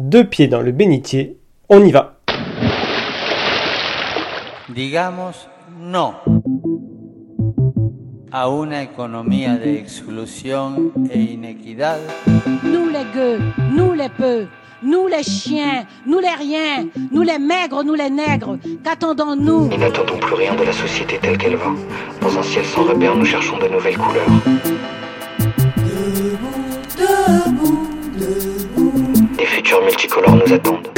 Deux pieds dans le bénitier, on y va. Digamos no a una economía de exclusión e inequidad. Nous les gueux, nous les peu, nous les chiens, nous les riens, nous les maigres, nous les nègres, qu'attendons-nous? Nous n'attendons plus rien de la société telle qu'elle va. Dans un ciel sans repère, nous cherchons de nouvelles couleurs. Multicolores nous attendent.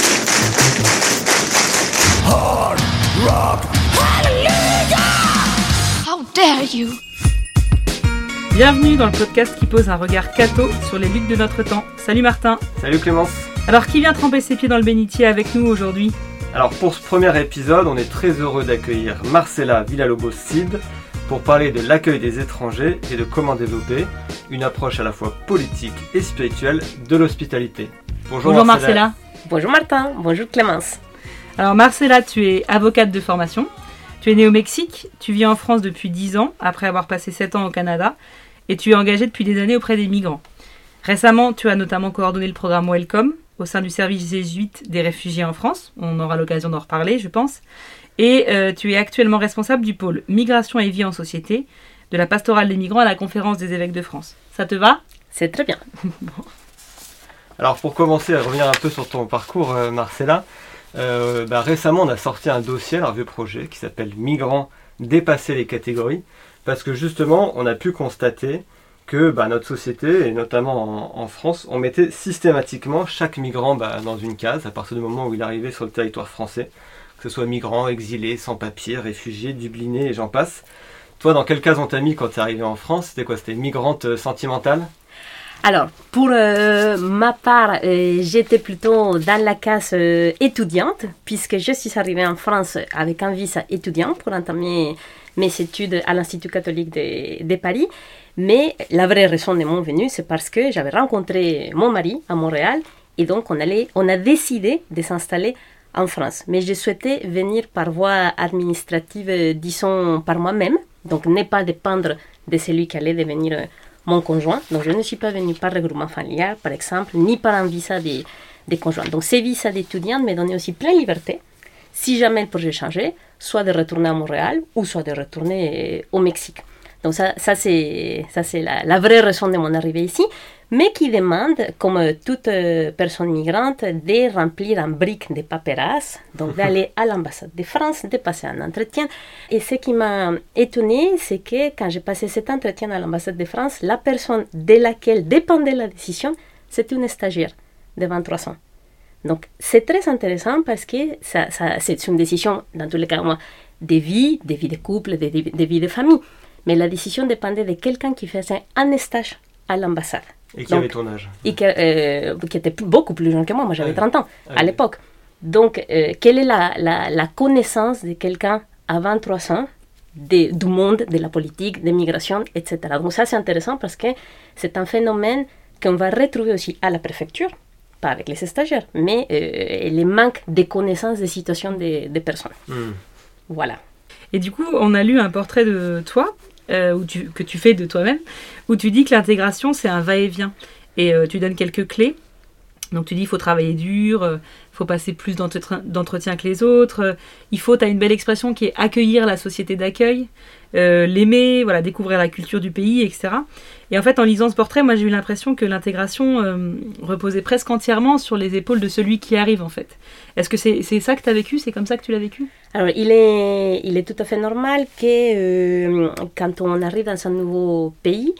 How dare you? Bienvenue dans le podcast qui pose un regard catho sur les luttes de notre temps. Salut Martin. Salut Clémence. Alors qui vient tremper ses pieds dans le bénitier avec nous aujourd'hui? Alors pour ce premier épisode, on est très heureux d'accueillir Marcela Villalobos-Cid pour parler de l'accueil des étrangers et de comment développer une approche à la fois politique et spirituelle de l'hospitalité. Bonjour Marcela. Bonjour Martin, bonjour Clémence. Alors Marcela, tu es avocate de formation. Tu es née au Mexique, tu vis en France depuis 10 ans, après avoir passé 7 ans au Canada, et tu es engagée depuis des années auprès des migrants. Récemment, tu as notamment coordonné le programme Welcome au sein du service jésuite des réfugiés en France. On aura l'occasion d'en reparler, je pense. Et euh, tu es actuellement responsable du pôle Migration et vie en société de la pastorale des migrants à la conférence des évêques de France. Ça te va? C'est très bien. Alors pour commencer à revenir un peu sur ton parcours, euh, Marcella, euh, bah, récemment on a sorti un dossier, un vieux projet qui s'appelle Migrants dépasser les catégories, parce que justement on a pu constater que bah, notre société, et notamment en, France, on mettait systématiquement chaque migrant bah, dans une case à partir du moment où il arrivait sur le territoire français, que ce soit migrant, exilé, sans papier, réfugié, dubliné et j'en passe. Toi, dans quelle case on t'a mis quand tu es arrivé en France? C'était quoi? C'était migrante euh, sentimentale? Alors, pour euh, ma part, euh, j'étais plutôt dans la case euh, étudiante, puisque je suis arrivée en France avec un visa étudiant pour entamer mes études à l'Institut catholique de, de Paris. Mais la vraie raison de mon venue, c'est parce que j'avais rencontré mon mari à Montréal et donc on, allait, on a décidé de s'installer en France. Mais je souhaitais venir par voie administrative, disons par moi-même, donc ne pas dépendre de celui qui allait devenir mon conjoint. Donc je ne suis pas venue par regroupement familial, par exemple, ni par un visa des de conjoints. Donc ces visas d'étudiante me donnaient aussi pleine liberté, si jamais le projet changeait, soit de retourner à Montréal ou soit de retourner au Mexique. Donc ça, c'est ça c'est la vraie raison de mon arrivée ici, mais qui demande, comme euh, toute euh, personne migrante, de remplir un brique de paperasse, donc d'aller à l'ambassade de France, de passer un entretien. Et ce qui m'a étonné, c'est que quand j'ai passé cet entretien à l'ambassade de France, la personne de laquelle dépendait la décision, c'était une stagiaire de 23 ans. Donc c'est très intéressant parce que ça, ça, c'est une décision, dans tous les cas, moi, de vie, de vie de couple, de, de, de vie de famille. Mais la décision dépendait de quelqu'un qui faisait un stage à l'ambassade. Et qui Donc, avait ton âge? et que, euh, qui était plus- beaucoup plus jeune que moi. Moi, j'avais Ouais. 30 ans Ah à oui. l'époque. Donc, euh, quelle est la, la, la connaissance de quelqu'un à 23 ans de- du monde, de la politique, des migrations, etc. Donc, ça, c'est intéressant parce que c'est un phénomène qu'on va retrouver aussi à la préfecture, pas avec les stagiaires, mais euh, les manques de connaissances des situations des, des personnes. Hmm. Voilà. Et du coup, on a lu un portrait de toi, euh, que tu fais de toi-même, où tu dis que l'intégration, c'est un va-et-vient. Et euh, tu donnes quelques clés. Donc tu dis, il faut travailler dur, il faut passer plus d'entretien que les autres. euh, il faut, tu as une belle expression qui est accueillir la société d'accueil, euh, l'aimer, voilà, découvrir la culture du pays, etc. Et en fait, en lisant ce portrait, moi j'ai eu l'impression que l'intégration euh, reposait presque entièrement sur les épaules de celui qui arrive, en fait. Est-ce que c'est ça que tu as vécu? C'est comme ça que tu l'as vécu? Alors, il est, il est tout à fait normal que euh, quand on arrive dans un nouveau pays,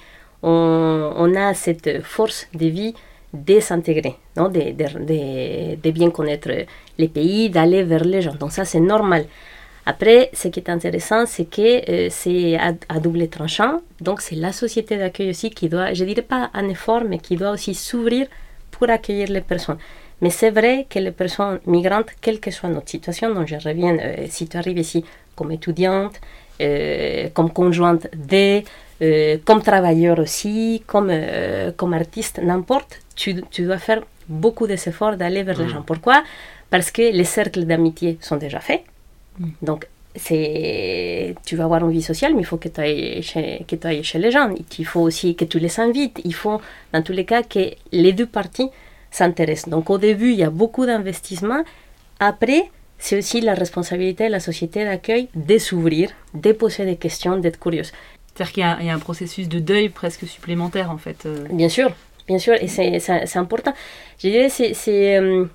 on, on a cette force de vie de s'intégrer, non? de, de, de- de bien connaître les pays, d'aller vers les gens. Donc ça, c'est normal. Après, ce qui est intéressant, c'est que euh, c'est à, à double tranchant. Donc c'est la société d'accueil aussi qui doit, je dirais pas un effort, mais qui doit aussi s'ouvrir pour accueillir les personnes. Mais c'est vrai que les personnes migrantes, quelle que soit notre situation, donc je reviens, euh, si tu arrives ici comme étudiante, euh, comme conjointe de, euh, comme travailleur aussi, comme, comme artiste, n'importe, tu, tu dois faire beaucoup d'efforts d'aller vers les gens. Pourquoi? Parce que les cercles d'amitié sont déjà faits. Donc, c'est tu vas avoir une vie sociale, mais il faut que tu ailles chez, que ailles chez les gens. Il faut aussi que tu les invites. Il faut, dans tous les cas, que les deux parties s'intéressent. Donc au début, il y a beaucoup d'investissements. Après, c'est aussi la responsabilité de la société d'accueil de s'ouvrir, de poser des questions, d'être curieuse. C'est-à-dire qu'il y, a- il y a un processus de deuil presque supplémentaire en fait. euh. Bien sûr, bien sûr, et c'est important. Je dirais c'est euh,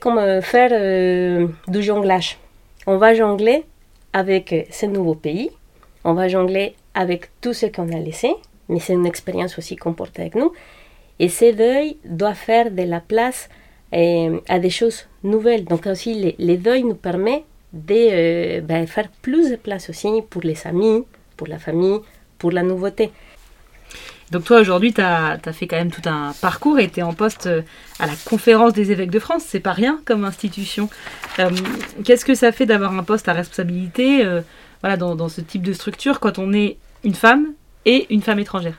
comme euh, faire euh, du jonglage. On va jongler avec ce nouveau pays, on va jongler avec tout ce qu'on a laissé, mais c'est une expérience aussi qu'on porte avec nous. Et ce deuil doit faire de la place euh, à des choses nouvelles. Donc aussi, les, les deuils nous permettent de euh, ben, faire plus de place aussi pour les amis, pour la famille, pour la nouveauté. Donc toi aujourd'hui, tu as, fait quand même tout un parcours et tu es en poste euh, à la conférence des évêques de France. C'est pas rien comme institution. Euh, Qu'est-ce que ça fait d'avoir un poste à responsabilité euh, voilà, dans, ce type de structure quand on est une femme et une femme étrangère?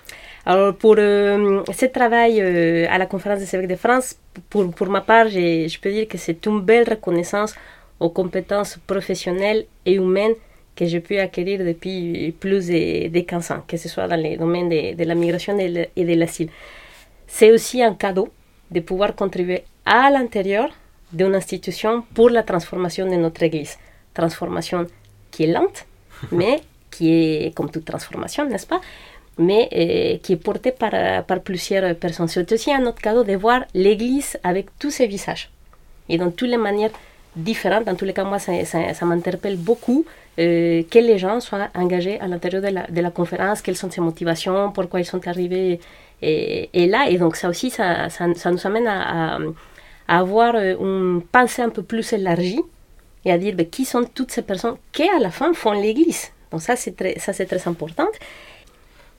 Alors, pour ce travail à la conférence des évêques de France, pour, pour ma part, je peux dire que c'est une belle reconnaissance aux compétences professionnelles et humaines que j'ai pu acquérir depuis plus de, de 15 ans, que ce soit dans les domaines de, de la migration et de l'asile. C'est aussi un cadeau de pouvoir contribuer à l'intérieur d'une institution pour la transformation de notre Église. Transformation qui est lente, mais qui est, comme toute transformation, n'est-ce pas? Mais euh, qui est portée par, par plusieurs personnes. C'est aussi un autre cadeau de voir l'Église avec tous ses visages et dans toutes les manières différentes. Dans tous les cas, moi, ça, ça- ça m'interpelle beaucoup euh, que les gens soient engagés à l'intérieur de la, conférence, quelles sont ses motivations, pourquoi ils sont arrivés et, et là. Et donc ça aussi, ça, nous amène à, avoir euh, une pensée un peu plus élargie et à dire ben, qui sont toutes ces personnes qui, à la fin, font l'Église. Donc ça, c'est très, important.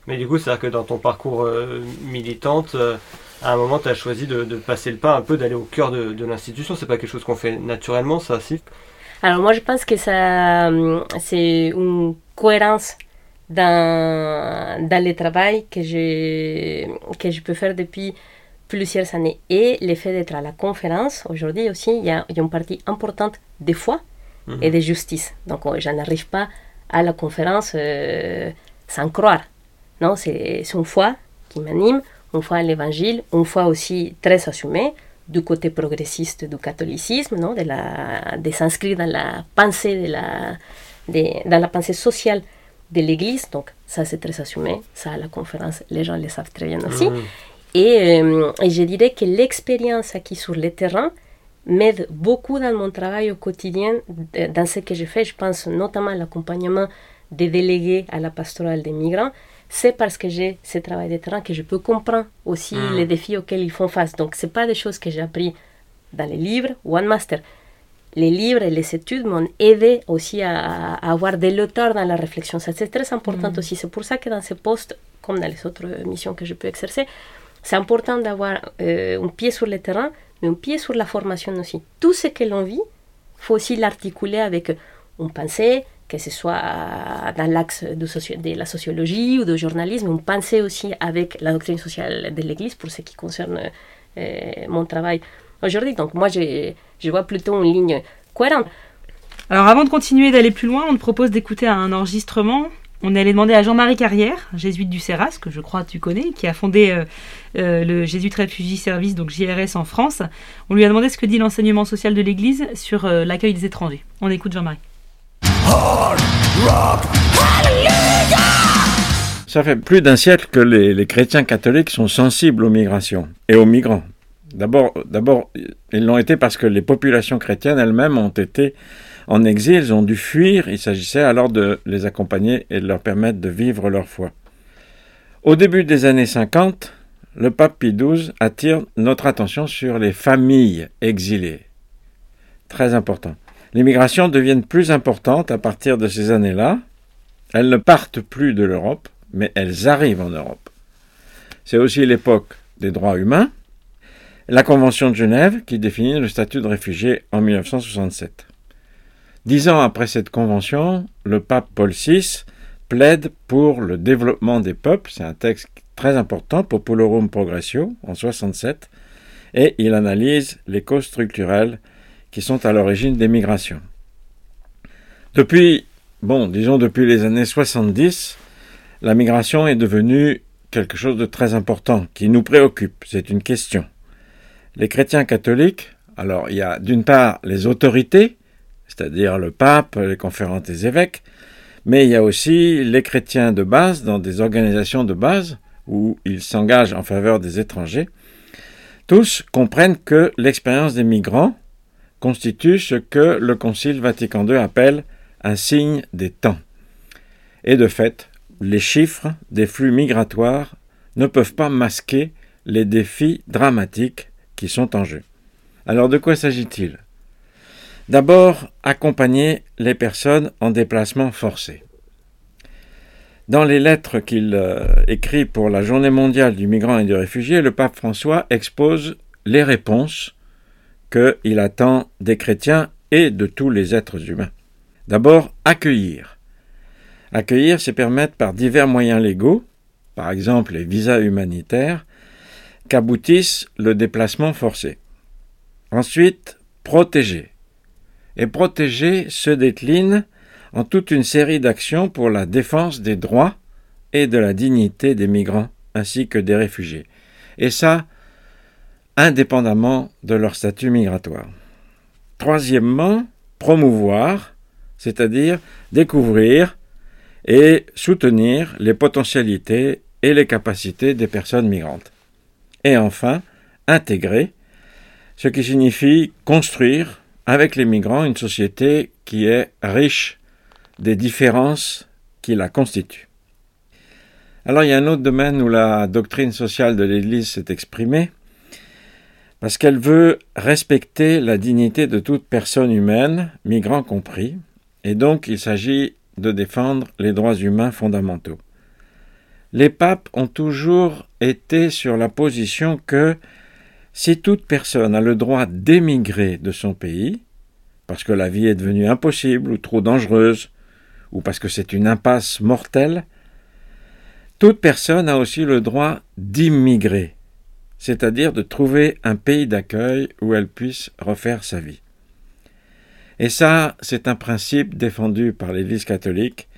Mais du coup, c'est-à-dire que dans ton parcours euh, militante, euh, à un moment, tu as choisi de, de passer le pas un peu, d'aller au cœur de, de l'institution. C'est pas quelque chose qu'on fait naturellement, ça, si? Alors moi je pense que ça hum, c'est une cohérence dans, dans le travail que je, que je peux faire depuis plusieurs années. Et le fait d'être à la conférence, aujourd'hui aussi, il y a, il y a une partie importante de foi et de justice. Donc euh, je n'arrive pas à la conférence euh, sans croire. Non, c'est c'est une foi qui m'anime, une foi à l'évangile, une foi aussi très assumée du côté progressiste du catholicisme, non, de, la, de s'inscrire dans la pensée de la, de- dans la pensée sociale de l'Église. Donc ça c'est très assumé, ça à la conférence les gens le savent très bien aussi. Mhm. Et, euh, et je dirais que l'expérience acquise sur le terrain m'aide beaucoup dans mon travail au quotidien, dans ce que je fais. Je pense notamment à l'accompagnement des délégués à la pastorale des migrants. C'est parce que j'ai ce travail de terrain que je peux comprendre aussi Mm. les défis auxquels ils font face. Donc, ce pas des choses que j'ai appris dans les livres ou en master. Les livres et les études m'ont aidé aussi à, à avoir de l'auteur dans la réflexion. Ça, c'est très important aussi. C'est pour ça que dans ce poste, comme dans les autres missions que je peux exercer, c'est important d'avoir euh, un pied sur le terrain, mais un pied sur la formation aussi. Tout ce que l'on vit, faut aussi l'articuler avec une pensée, que ce soit dans l'axe de, de la sociologie ou du journalisme, une pensée aussi avec la doctrine sociale de l'Église pour ce qui concerne euh, mon travail aujourd'hui. Donc moi, je, vois plutôt une ligne cohérente. Alors avant de continuer d'aller plus loin, on te propose d'écouter un enregistrement. On allé demander à Jean-Marie Carrière, jésuite du Serras, que je crois tu connais, qui a fondé euh, euh, le Jésuite Refugee Service, donc JRS en France. On lui a demandé ce que dit l'enseignement social de l'Église sur l'accueil des étrangers. On écoute Jean-Marie. Ça fait plus d'un siècle que les, chrétiens catholiques sont sensibles aux migrations et aux migrants. D'abord, ils l'ont été parce que les populations chrétiennes elles-mêmes ont été en exil, ont dû fuir. Il s'agissait alors de les accompagner et de leur permettre de vivre leur foi. Au début des années 50, le pape Pie XII attire notre attention sur les familles exilées. Très important. Les migrations deviennent plus importantes à partir de ces années-là. Elles ne partent plus de l'Europe, mais elles arrivent en Europe. C'est aussi l'époque des droits humains, la Convention de Genève qui définit le statut de réfugié en 1967. Dix ans après cette convention, le pape Paul VI plaide pour le développement des peuples, c'est un texte très important, Populorum Progressio, en 67, et il analyse les causes structurelles qui sont à l'origine des migrations. Depuis, bon, disons depuis les années 70, la migration est devenue quelque chose de très important qui nous préoccupe. C'est une question. Les chrétiens catholiques, alors il y a d'une part les autorités, c'est-à-dire le pape, les conférences des évêques, mais il y a aussi les chrétiens de base dans des organisations de base où ils s'engagent en faveur des étrangers. Tous comprennent que l'expérience des migrants constitue ce que le Concile Vatican II appelle un signe des temps. Et de fait, les chiffres des flux migratoires ne peuvent pas masquer les défis dramatiques qui sont en jeu. Alors de quoi s'agit-il? D'abord, accompagner les personnes en déplacement forcé. Dans les lettres qu'il euh, écrit pour la Journée mondiale du migrant et du réfugié, le pape François expose les réponses qu'il attend des chrétiens et de tous les êtres humains. D'abord, accueillir. Accueillir, c'est permettre par divers moyens légaux, par exemple les visas humanitaires, qu'aboutisse le déplacement forcé. Ensuite, protéger. Et protéger se décline en toute une série d'actions pour la défense des droits et de la dignité des migrants ainsi que des réfugiés. Et ça, indépendamment de leur statut migratoire. Troisièmement, promouvoir, c'est-à-dire découvrir et soutenir les potentialités et les capacités des personnes migrantes. Et enfin, intégrer, ce qui signifie construire avec les migrants une société qui est riche des différences qui la constituent. Alors il y a un autre domaine où la doctrine sociale de l'Église s'est exprimée, parce qu'elle veut respecter la dignité de toute personne humaine, migrants compris, et donc il s'agit de défendre les droits humains fondamentaux. Les papes ont toujours été sur la position que si toute personne a le droit d'émigrer de son pays, parce que la vie est devenue impossible ou trop dangereuse, ou parce que c'est une impasse mortelle, toute personne a aussi le droit d'immigrer, c'est-à-dire de trouver un pays d'accueil où elle puisse refaire sa vie. Et ça, c'est un principe défendu par l'Église catholique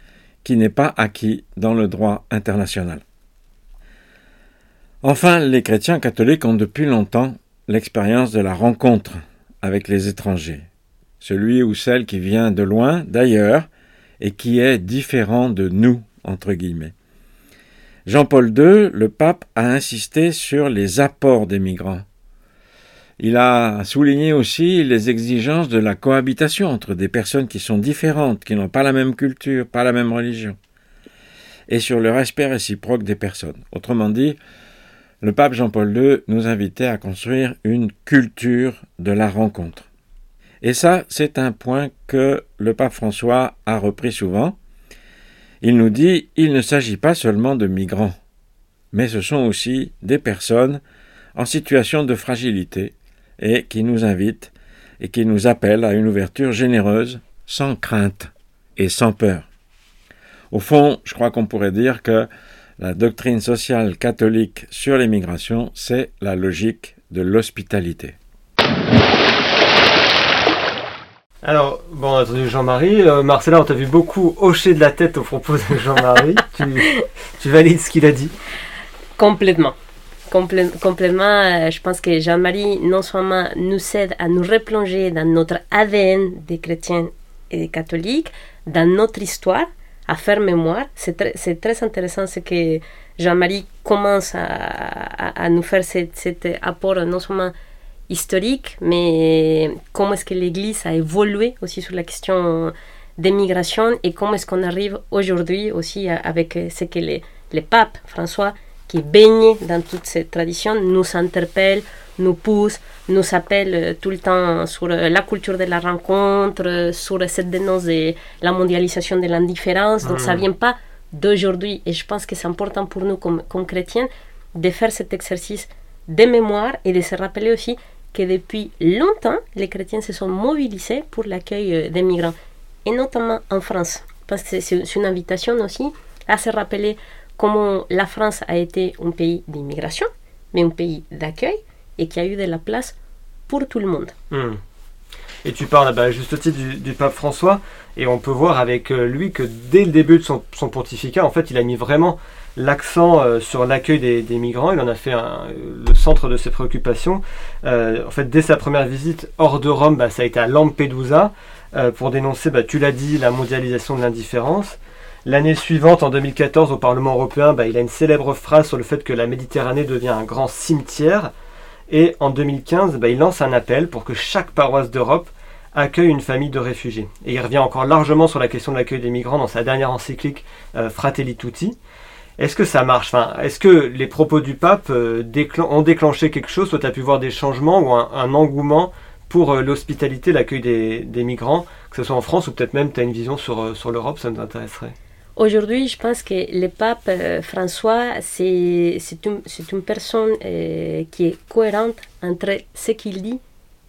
qui n'est pas acquis dans le droit international. Enfin, les chrétiens catholiques ont depuis longtemps l'expérience de la rencontre avec les étrangers, celui ou celle qui vient de loin, d'ailleurs, et qui est différent de nous, entre guillemets. Jean-Paul II, le pape, a insisté sur les apports des migrants. Il a souligné aussi les exigences de la cohabitation entre des personnes qui sont différentes, qui n'ont pas la même culture, pas la même religion, et sur le respect réciproque des personnes. Autrement dit, le pape Jean-Paul II nous invitait à construire une culture de la rencontre. Et ça, c'est un point que le pape François a repris souvent. Il nous dit, il ne s'agit pas seulement de migrants, mais ce sont aussi des personnes en situation de fragilité et qui nous invitent et qui nous appellent à une ouverture généreuse, sans crainte et sans peur. Au fond, je crois qu'on pourrait dire que la doctrine sociale catholique sur l'immigration, c'est la logique de l'hospitalité. Alors, bon, on a entendu Jean-Marie. Euh, Marcella, on t'a vu beaucoup hocher de la tête au propos de Jean-Marie. tu, tu valides ce qu'il a dit Complètement. Complè- complètement, euh, je pense que Jean-Marie non seulement nous aide à nous replonger dans notre ADN des chrétiens et des catholiques, dans notre histoire, à faire mémoire. C'est très, intéressant ce que Jean-Marie commence à, à- à nous faire cet, cet apport non seulement historique, mais comment est-ce que l'Église a évolué aussi sur la question des migrations et comment est-ce qu'on arrive aujourd'hui aussi avec ce que les, les papes, François, qui baignent dans toute cette tradition, nous interpellent, nous poussent, nous appellent tout le temps sur la culture de la rencontre, sur cette dénonce de la mondialisation de l'indifférence. Donc ça Mhm. vient pas d'aujourd'hui. Et je pense que c'est important pour nous comme, comme chrétiens de faire cet exercice de mémoire et de se rappeler aussi que depuis longtemps, les chrétiens se sont mobilisés pour l'accueil euh, des migrants, et notamment en France, parce que c'est- une invitation aussi à se rappeler comment la France a été un pays d'immigration, mais un pays d'accueil, et qui a eu de la place pour tout le monde. Hmm. Et tu parles bah, à juste titre du, du, pape François, et on peut voir avec euh, lui que dès le début de son pontificat, en fait, il a mis vraiment l'accent euh, sur l'accueil des, migrants. Il en a fait un, le centre de ses préoccupations. Euh, en fait, dès sa première visite hors de Rome, bah, ça a été à Lampedusa euh, pour dénoncer, bah, tu l'as dit, la mondialisation de l'indifférence. L'année suivante, en 2014, au Parlement européen, bah, il a une célèbre phrase sur le fait que la Méditerranée devient un grand cimetière. Et en 2015, bah, il lance un appel pour que chaque paroisse d'Europe accueille une famille de réfugiés. Et il revient encore largement sur la question de l'accueil des migrants dans sa dernière encyclique euh, Fratelli Tutti. Est-ce que ça marche? Enfin, Est-ce que les propos du pape euh, déclen ont déclenché quelque chose? Soit tu as pu voir des changements ou un, un engouement pour euh, l'hospitalité, l'accueil des, des, migrants, que ce soit en France ou peut-être même tu as une vision sur, euh, sur l'Europe, ça nous intéresserait. Aujourd'hui, je pense que le pape euh, François, c'est une, une, personne euh, qui est cohérente entre ce qu'il dit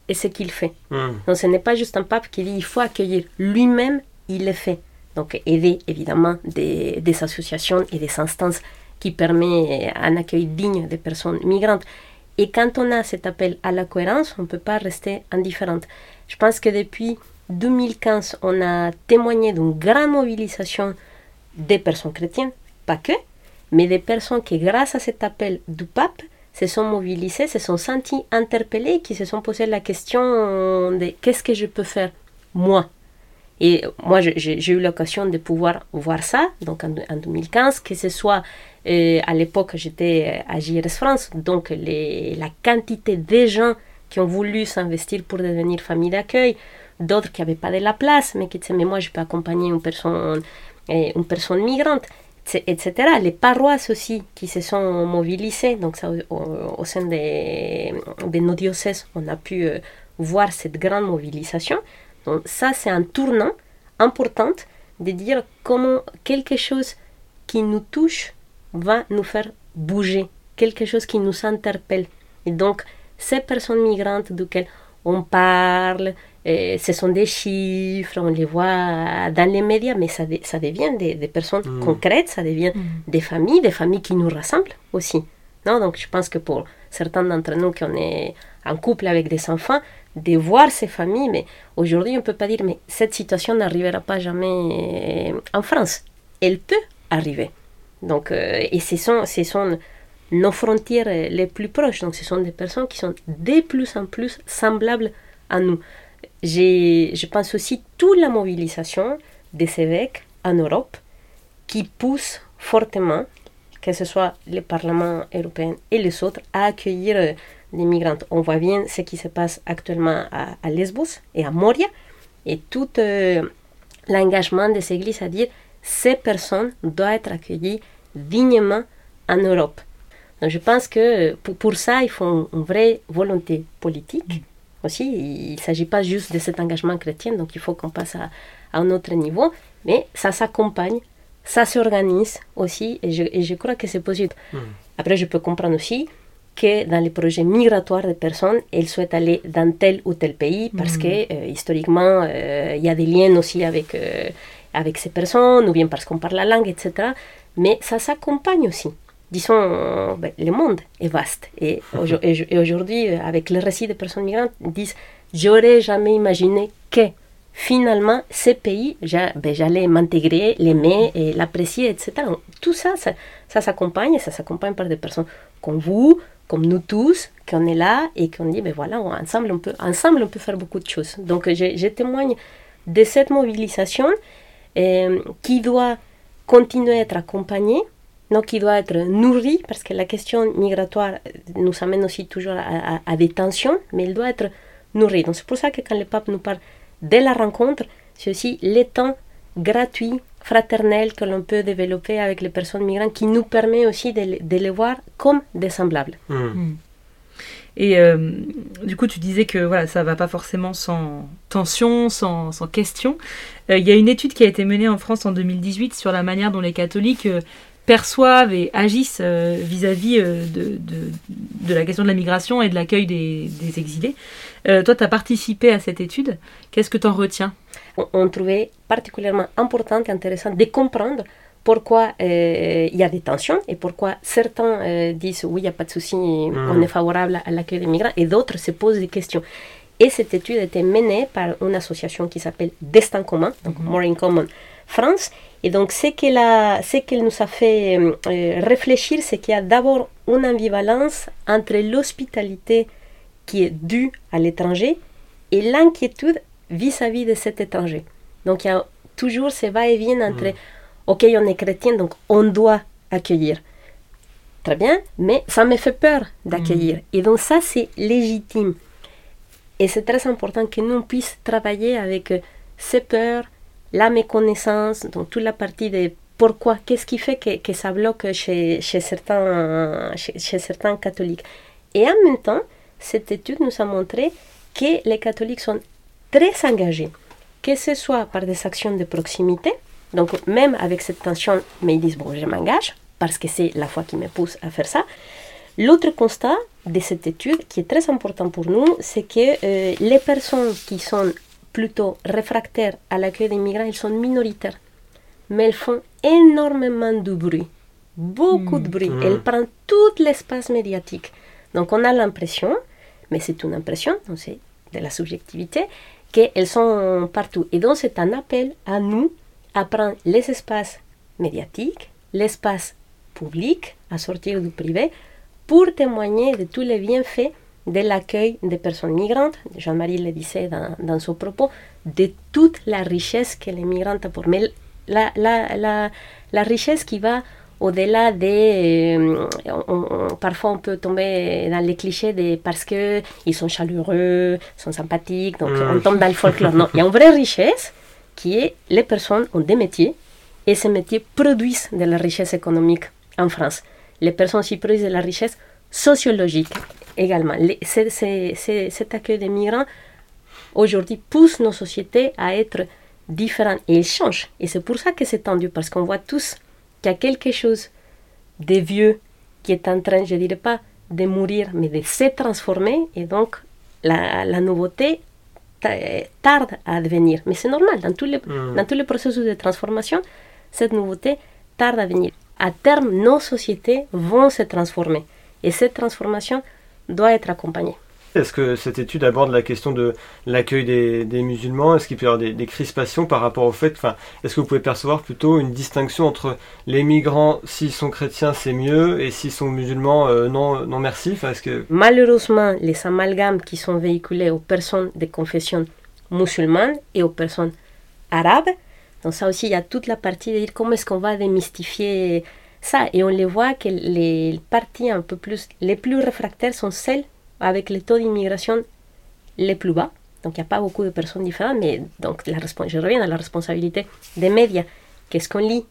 et ce qu'il fait. Mm. Donc ce n'est pas juste un pape qui dit il faut accueillir. Lui-même, il le fait. Donc aider évidemment des, associations et des instances qui permettent un accueil digne des personnes migrantes. Et quand on a cet appel à la cohérence, on ne peut pas rester indifférente. Je pense que depuis 2015, on a témoigné d'une grande mobilisation des personnes chrétiennes, pas que, mais des personnes qui, grâce à cet appel du pape, se sont mobilisées, se sont senties interpellées, qui se sont posé la question de qu'est-ce que je peux faire moi Et moi, j'ai eu l'occasion de pouvoir voir ça, donc en, en 2015, que ce soit euh, à l'époque, j'étais à JRS France, donc la quantité de gens qui ont voulu s'investir pour devenir famille d'accueil, d'autres qui n'avaient pas de la place, mais qui disaient, mais moi, je peux accompagner une personne une personne migrante, etc. Les paroisses aussi qui se sont mobilisées, donc au, sein de, de, nos diocèses, on a pu euh, voir cette grande mobilisation. Ça, c'est un tournant important de dire comment quelque chose qui nous touche va nous faire bouger, quelque chose qui nous interpelle. Et donc, ces personnes migrantes duquel on parle, et ce sont des chiffres, on les voit dans les médias, mais ça, de, ça devient des, des personnes mmh. concrètes, ça devient mmh. des familles, des familles qui nous rassemblent aussi. Non Donc je pense que pour certains d'entre nous qui on est en couple avec des enfants, de voir ces familles, mais aujourd'hui on ne peut pas dire, mais cette situation n'arrivera pas jamais en France. Elle peut arriver. Donc, euh, et ce sont, sont nos frontières les plus proches, donc ce sont des personnes qui sont de plus en plus semblables à nous je pense aussi toute la mobilisation des évêques en Europe qui pousse fortement, que ce soit le Parlement européen et les autres, à accueillir euh, des migrants. On voit bien ce qui se passe actuellement à, à Lesbos et à Moria, et tout euh, l'engagement des églises à dire ces personnes doivent être accueillies dignement en Europe. Donc je pense que pour, pour ça, il faut une vraie volonté politique aussi. Il ne s'agit pas juste de cet engagement chrétien, donc il faut qu'on passe à, à, un autre niveau, mais ça s'accompagne, ça s'organise aussi, et je, et je, crois que c'est possible. Mmh. Après, je peux comprendre aussi que dans les projets migratoires des personnes, elles souhaitent aller dans tel ou tel pays parce mmh. que euh, historiquement, euh, il y a des liens aussi avec, euh, avec ces personnes, ou bien parce qu'on parle la langue, etc. Mais ça s'accompagne aussi disons, ben, le monde est vaste. Et, et aujourd'hui, avec le récit des personnes migrantes, disent, j'aurais jamais imaginé que finalement, ces pays, ben, j'allais m'intégrer, l'aimer et l'apprécier, etc. Tout ça, ça, ça s'accompagne, ça s'accompagne par des personnes comme vous, comme nous tous, qu'on est là et qu'on dit, ben voilà, ensemble on, peut, ensemble, on peut faire beaucoup de choses. Donc, je, témoigne de cette mobilisation euh, qui doit continuer à être accompagnée non, qui doit être nourrie, parce que la question migratoire nous amène aussi toujours à, des tensions, mais elle doit être nourrie. Donc c'est pour ça que quand le pape nous parle de la rencontre, c'est aussi le temps gratuit, fraternel que l'on peut développer avec les personnes migrantes, qui nous permet aussi de, de les voir comme des semblables. Mmh. Mmh. Et euh, du coup, tu disais que voilà, ça va pas forcément sans tension, sans, sans question. Il euh, y a une étude qui a été menée en France en 2018 sur la manière dont les catholiques euh, perçoivent et agissent vis-à-vis euh, -vis, de, de, de, la question de la migration et de l'accueil des, des, exilés. Euh, toi, tu as participé à cette étude. Qu'est-ce que tu en retiens? On, on, trouvait particulièrement important et intéressant de comprendre pourquoi euh, il y a des tensions et pourquoi certains euh, disent oui, il n'y a pas de souci, mmh. on est favorable à l'accueil des migrants et d'autres se posent des questions. Et cette étude a été menée par une association qui s'appelle Destin commun, donc More in Common France. Et donc, ce qu'elle, nous a fait euh, réfléchir, c'est qu'il y a d'abord une ambivalence entre l'hospitalité qui est due à l'étranger et l'inquiétude vis-à-vis de cet étranger. Donc, il y a toujours ce va-et-vient entre, OK, on est chrétien, donc on doit accueillir. Très bien, mais ça me fait peur d'accueillir. Et donc, ça, c'est légitime. Et c'est très important que nous puissions travailler avec euh, ces peurs, la méconnaissance, donc toute la partie de pourquoi, qu'est-ce qui fait que, que ça bloque chez, chez certains, chez, chez certains catholiques. Et en même temps, cette étude nous a montré que les catholiques sont très engagés, que ce soit par des actions de proximité, donc même avec cette tension, mais ils disent, bon, je m'engage, parce que c'est la foi qui me pousse à faire ça. L'autre constat de cette étude, qui est très important pour nous, c'est que euh, les personnes qui sont plutôt réfractaires à l'accueil des migrants, elles sont minoritaires. Mais elles font énormément de bruit, beaucoup de bruit. Elles prennent tout l'espace médiatique. Donc on a l'impression, mais c'est une impression, c'est de la subjectivité, qu'elles sont partout. Et donc c'est un appel à nous à prendre les espaces médiatiques, l'espace public, à sortir du privé, pour témoigner de tous les bienfaits de l'accueil des personnes migrantes, Jean-Marie le disait dans, son propos, de toute la richesse que les migrants apportent. Mais la, la, la, la richesse qui va au-delà des... Euh, on, parfois on peut tomber dans les clichés de parce qu'ils sont chaleureux, sont sympathiques, donc on tombe dans le folklore. Non, il y a une vraie richesse qui est les personnes ont des métiers et ces métiers produisent de la richesse économique en France. Les personnes aussi produisent de la richesse sociologique également. Les- cet accueil des migrants aujourd'hui pousse nos sociétés à être différentes et ils changent. Et c'est pour ça que c'est tendu parce qu'on voit tous qu'il y a quelque chose de vieux qui est en train, je dirais pas de mourir, mais de se transformer et donc la, la nouveauté ta- tarde à advenir. Mais c'est normal, dans tous, les, Mm. dans tous les processus de transformation, cette nouveauté tarde à venir. À terme, nos sociétés vont se transformer et cette transformation doit être accompagnée. Est-ce que cette étude aborde la question de l'accueil des, musulmans? Est-ce qu'il peut y avoir des, crispations par rapport au fait enfin, Est-ce que vous pouvez percevoir plutôt une distinction entre les migrants, s'ils sont chrétiens, c'est mieux, et s'ils sont musulmans, euh, non, non merci? Enfin, est-ce que... Malheureusement, les amalgames qui sont véhiculés aux personnes de confession musulmane et aux personnes arabes, donc ça aussi, il y a toute la partie de dire comment est-ce qu'on va démystifier ça. Et on les voit que les parties un peu plus, les plus réfractaires sont celles avec les taux d'immigration les plus bas. Donc il n'y a pas beaucoup de personnes différentes, mais donc la je reviens à la responsabilité des médias. Qu'est-ce qu'on lit?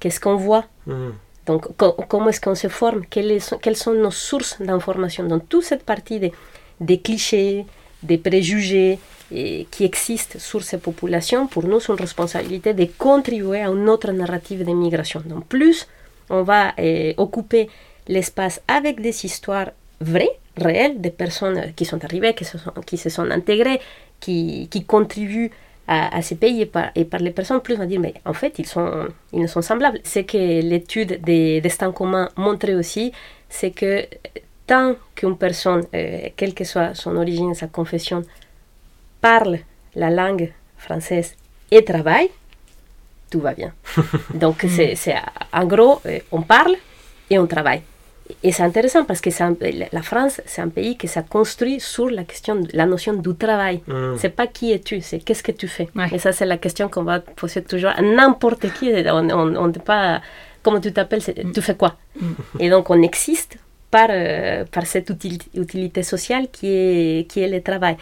Qu'est-ce qu'on voit? Hmm. donc, co- comment est-ce qu'on se forme? Quelles sont, quelles sont nos sources d'information? Donc, toute cette partie des, des clichés, des préjugés et, qui existent sur ces populations, pour nous, c'est une responsabilité de contribuer à une autre narrative de migration. Donc, plus on va euh, occuper l'espace avec des histoires vraies, réelles, des personnes qui sont arrivées, qui se sont, qui se sont intégrées, qui, qui contribuent à, à ces pays et par, et par les personnes, plus on va dire, mais en fait, ils, sont, ils sont semblables. Ce que l'étude des destins communs montrait aussi, c'est que tant qu'une personne, euh, quelle que soit son origine, sa confession, parle la langue française et travaille, tout va bien. Donc, c'est, c'est, en gros, euh, on parle et on travaille. Et c'est intéressant parce que un- la France, c'est un pays qui s'est construit sur la question, la notion du travail. Hmm. C'est pas qui es-tu, c'est qu'est-ce que tu fais. Ouais. Et ça, c'est la question qu'on va poser toujours à n'importe qui. On n'est pas. Comment tu t'appelles c'est- Tu fais quoi? Et donc, on existe par, euh, par cette util- utilité sociale qui est, qui est le travail.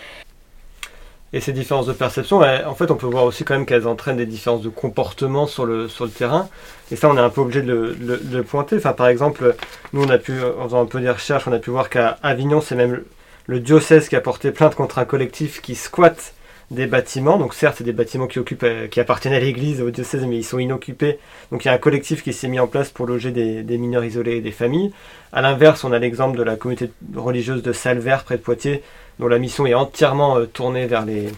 Et ces différences de perception, en fait, on peut voir aussi quand même qu'elles entraînent des différences de comportement sur le, sur le terrain. Et ça, on est un peu obligé de le, de pointer. Enfin, par exemple, nous, on a pu, en faisant un peu des recherches, on a pu voir qu'à Avignon, c'est même le, le diocèse qui a porté plainte contre un collectif qui squatte des bâtiments. Donc, certes, c'est des bâtiments qui, occupent, euh, qui appartiennent à l'église, au diocèse, mais ils sont inoccupés. Donc, il y a un collectif qui s'est mis en place pour loger des, des mineurs isolés et des familles. À l'inverse, on a l'exemple de la communauté religieuse de Salvert, près de Poitiers, dont la mission est entièrement euh, tournée vers les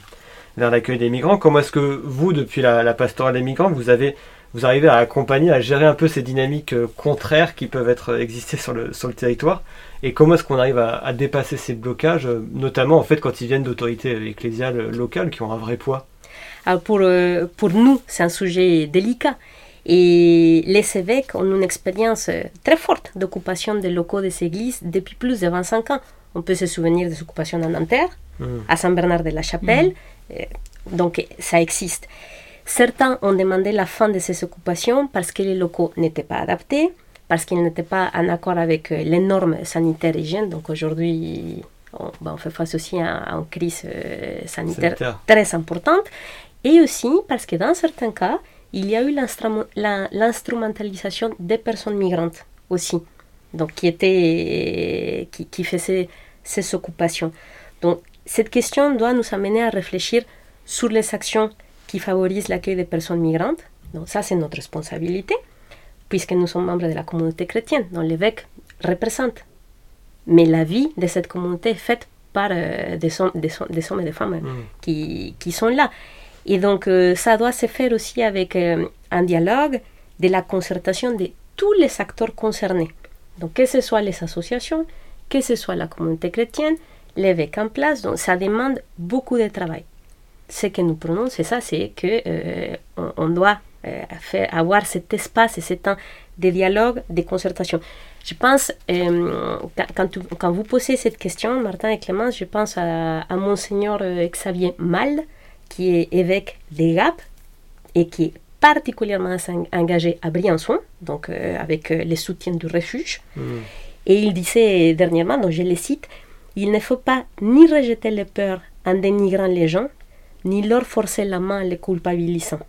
vers l'accueil des migrants. Comment est-ce que vous, depuis la, pastorale des migrants, vous avez vous arrivez à accompagner, à gérer un peu ces dynamiques euh, contraires qui peuvent être euh, exister sur le, sur le territoire? Et comment est-ce qu'on arrive à, dépasser ces blocages, notamment en fait quand ils viennent d'autorités ecclésiales locales qui ont un vrai poids? Alors pour, pour nous, c'est un sujet délicat. Et les évêques ont une expérience très forte d'occupation des locaux des églises depuis plus de 25 ans. On peut se souvenir des occupations à Nanterre, Mm. à Saint-Bernard-de-la-Chapelle. Euh, Donc ça existe. Certains ont demandé la fin de ces occupations parce que les locaux n'étaient pas adaptés, parce qu'ils n'étaient pas en accord avec euh, les normes sanitaires et hygiène. Donc aujourd'hui, on, ben, on fait face aussi à, à une crise euh, sanitaire sanitaires très importante. Et aussi parce que dans certains cas, il y a eu l'instrumentalisation des personnes migrantes aussi, donc qui étaient, qui, qui faisaient ces occupations. Donc cette question doit nous amener à réfléchir sur les actions qui favorisent l'accueil des personnes migrantes. Donc ça, c'est notre responsabilité, puisque nous sommes membres de la communauté chrétienne, dont l'évêque représente. Mais la vie de cette communauté est faite par euh, des, hommes, des, hommes- des hommes et des femmes Mm. qui, qui sont là. Et donc, euh, ça doit se faire aussi avec euh, un dialogue de la concertation de tous les acteurs concernés. Donc, que ce soit les associations, que ce soit la communauté chrétienne, l'évêque en place. Donc, ça demande beaucoup de travail. Ce que nous prenons, c'est ça, c'est que euh, on, doit euh, faire, avoir cet espace et ce temps de dialogue, de concertation. Je pense, euh, quand, vous posez cette question, Martin et Clémence, je pense à, à Monseigneur Xavier Mal, qui est évêque des Gap et qui est particulièrement engagé à Briançon, donc euh, avec euh, les soutiens du refuge. Mm. Et il disait dernièrement, donc je le cite, il ne faut pas ni rejeter les peurs en dénigrant les gens, ni leur forcer la main en les culpabilisant.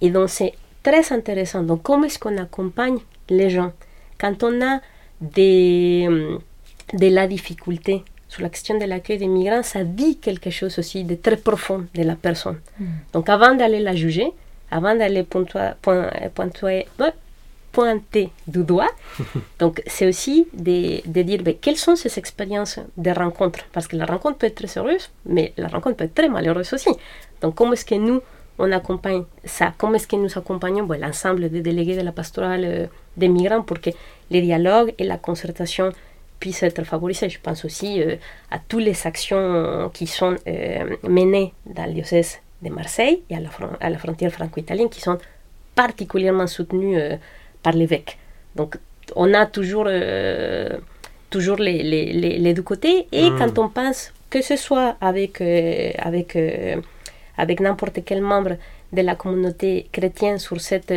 Et donc c'est très intéressant. Donc comment est-ce qu'on accompagne les gens quand on a des, hum, de la difficulté sur la question de l'accueil des migrants, ça dit quelque chose aussi de très profond de la personne. Donc avant d'aller la juger, avant d'aller pointoir- point- pointoyer- euh, pointer du doigt, donc c'est aussi de, de dire ben, quelles sont ces expériences de rencontre? Parce que la rencontre peut être très heureuse, mais la rencontre peut être très malheureuse aussi. Donc comment est-ce que nous, on accompagne ça? Comment est-ce que nous accompagnons ben, l'ensemble des délégués de la pastorale euh, des migrants pour que les dialogues et la concertation puissent être favorisés? Je pense aussi euh, à toutes les actions qui sont euh, menées dans le diocèse de Marseille et à la, fron- à la frontière franco-italienne qui sont particulièrement soutenues euh, par l'évêque. Donc on a toujours, euh, toujours les, les, les, les deux côtés et Mm. quand on pense que ce soit avec, euh, avec, euh, avec n'importe quel membre de la communauté chrétienne sur cette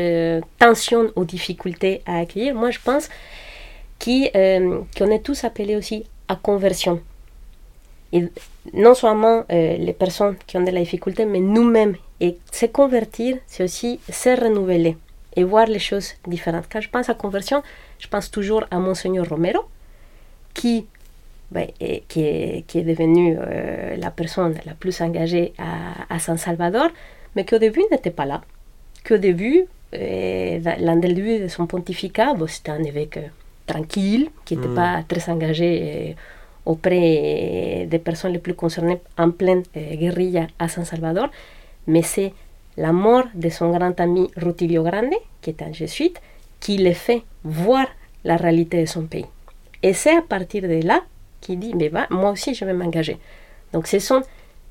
tension ou difficulté à accueillir, moi je pense qu'on est tous appelés aussi à conversion. Et non seulement euh, les personnes qui ont de la difficulté, mais nous-mêmes. Et se convertir, c'est aussi se renouveler et voir les choses différentes. Quand je pense à conversion, je pense toujours à Monseigneur Romero, qui, ben, est, qui, est, qui est devenu euh, la personne la plus engagée à, à San Salvador, mais qui au début n'était pas là. Qu'au début, euh, l'un des débuts de son pontificat, bon, c'était un évêque euh, tranquille, qui n'était Mm. pas très engagé auprès des personnes les plus concernées en pleine euh, guérilla à San Salvador, mais c'est la mort de son grand ami Rutilio Grande, qui est un jésuite, qui le fait voir la réalité de son pays. Et c'est à partir de là qu'il dit, mais va, moi aussi je vais m'engager. Donc ce sont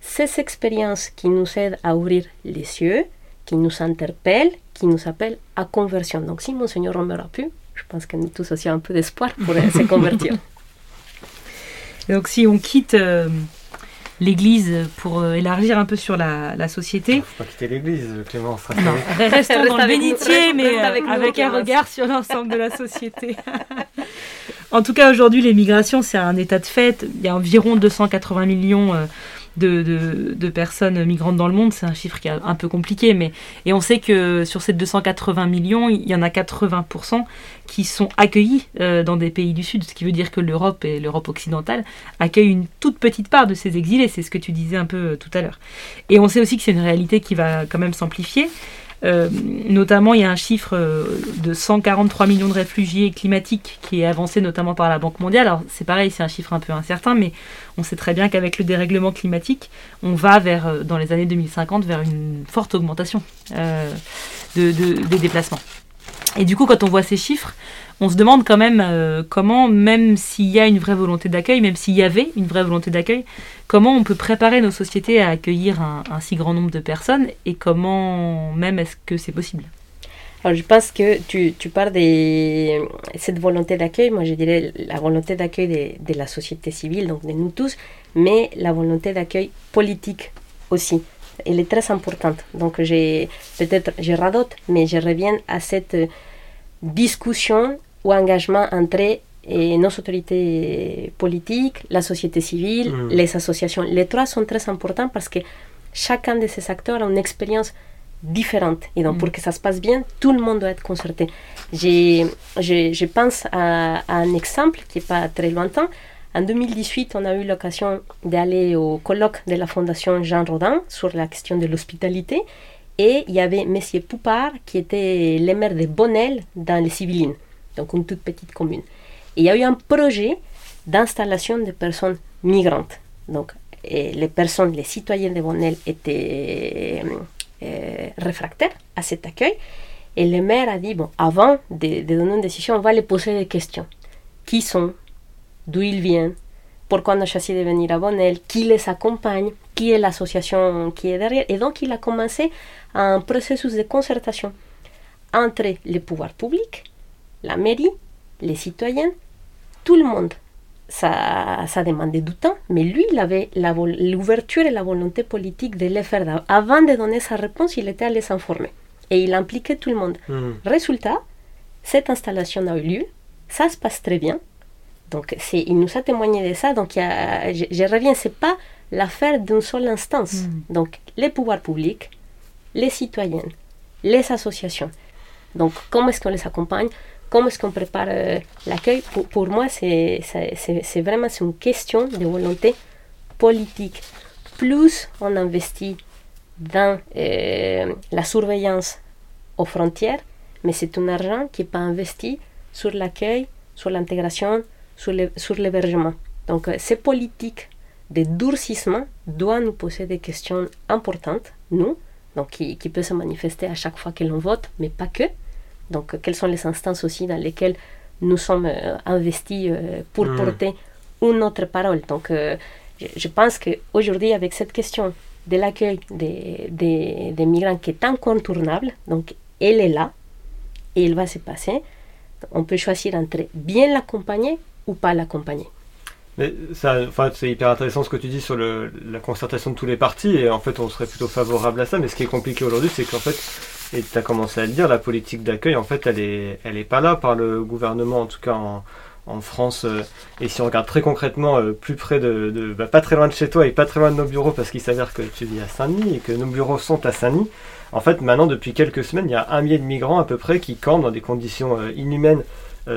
ces expériences qui nous aident à ouvrir les yeux, qui nous interpellent, qui nous appellent à conversion. Donc si Monseigneur Romero a pu, je pense que nous tous aussi un peu d'espoir pour se convertir. Et donc si on quitte euh, l'Église pour euh, élargir un peu sur la, la société, Faut pas quitter l'église, Clémence. non, restons Reste dans le avec bénitier, mais reste euh, avec avec, un regard sur l'ensemble de la société. en tout cas, aujourd'hui, les migrations, c'est un état de fait. Il y a environ 280 millions euh, de, personnes migrantes dans le monde. C'est un chiffre qui est un peu compliqué, mais et on sait que sur ces 280 millions, il y en a 80% qui sont accueillis euh, dans des pays du Sud, ce qui veut dire que l'Europe et l'Europe occidentale accueillent une toute petite part de ces exilés. C'est ce que tu disais un peu euh, tout à l'heure. Et on sait aussi que c'est une réalité qui va quand même s'amplifier Euh, notamment, il y a un chiffre euh, de 143 millions de réfugiés climatiques qui est avancé notamment par la Banque mondiale. Alors c'est pareil, c'est un chiffre un peu incertain, mais on sait très bien qu'avec le dérèglement climatique, on va vers, euh, dans les années 2050 vers une forte augmentation de- de- des déplacements. Et du coup, quand on voit ces chiffres, on se demande quand même euh, comment, même s'il y a une vraie volonté d'accueil, même s'il y avait une vraie volonté d'accueil, comment on peut préparer nos sociétés à accueillir un, si grand nombre de personnes et comment même est-ce que c'est possible? Alors, je pense que tu, parles de cette volonté d'accueil, moi je dirais la volonté d'accueil de, de la société civile, donc de nous tous, mais la volonté d'accueil politique aussi. Elle est très importante. Donc, peut-être je radote, mais je reviens à cette discussion ou engagement entre euh, nos autorités politiques, la société civile, Mm. les associations. Les trois sont très importants parce que chacun de ces acteurs a une expérience différente. Et donc, Mm. pour que ça se passe bien, tout le monde doit être concerté. J'ai- Je, je pense à, à un exemple qui n'est pas très lointain. En 2018, on a eu l'occasion d'aller au colloque de la Fondation Jean Rodin sur la question de l'hospitalité. Et il y avait M. Poupard, qui était le maire de Bonnel, dans les Yvelines, donc une toute petite commune. Et il y a eu un projet d'installation de personnes migrantes. Donc, les personnes, les citoyens de Bonnel étaient euh, réfractaires à cet accueil. Et le maire a dit, bon, avant de, de donner une décision, on va les poser des questions. Qui sont? D'où ils viennent? Pourquoi on a choisi de venir à Bonnel? Qui les accompagne? Qui est l'association qui est derrière Et donc, il a commencé un processus de concertation entre les pouvoirs publics, la mairie, les citoyens, tout le monde. Ça, ça demandait du temps, mais lui, il avait l'ouverture et la volonté politique de le faire. Avant de donner sa réponse, il était allé s'informer. Et il impliquait tout le monde. Hmm. Résultat, cette installation a eu lieu, ça se passe très bien. Donc, il nous a témoigné de ça. Donc, a- je, je reviens, c'est pas l'affaire d'une seule instance. Mm. Donc, les pouvoirs publics, les citoyens, les associations. Donc, comment est-ce qu'on les accompagne? Comment est-ce qu'on prépare euh, l'accueil? Pour, pour moi, c'est, vraiment une question de volonté politique. Plus on investit dans euh, la surveillance aux frontières, mais c'est un argent qui n'est pas investi sur l'accueil, sur l'intégration, sur l'hébergement. Donc, euh, ces politiques de durcissement doivent nous poser des questions importantes, nous, donc qui, qui peut se manifester à chaque fois que l'on vote, mais pas que. Donc, euh, quelles sont les instances aussi dans lesquelles nous sommes euh, investis euh, pour Mm. porter une autre parole. Donc, euh, je, je pense qu'aujourd'hui, avec cette question de l'accueil des, des, des migrants qui est incontournable, donc elle est là et elle va se passer. On peut choisir entre bien l'accompagner ou pas l'accompagner. Mais ça, enfin, c'est hyper intéressant ce que tu dis sur le, la concertation de tous les partis, et en fait, on serait plutôt favorable à ça. Mais ce qui est compliqué aujourd'hui, c'est qu'en fait, et tu as commencé à le dire, la politique d'accueil, en fait, elle est, elle est pas là par le gouvernement, en tout cas en, en France. euh, et si on regarde très concrètement, euh, plus près de, de- bah, pas très loin de chez toi et pas très loin de nos bureaux, parce qu'il s'avère que tu vis à Saint-Denis et que nos bureaux sont à Saint-Denis. En fait, maintenant, depuis quelques semaines, il y a un millier de migrants à peu près qui campent dans des conditions euh, inhumaines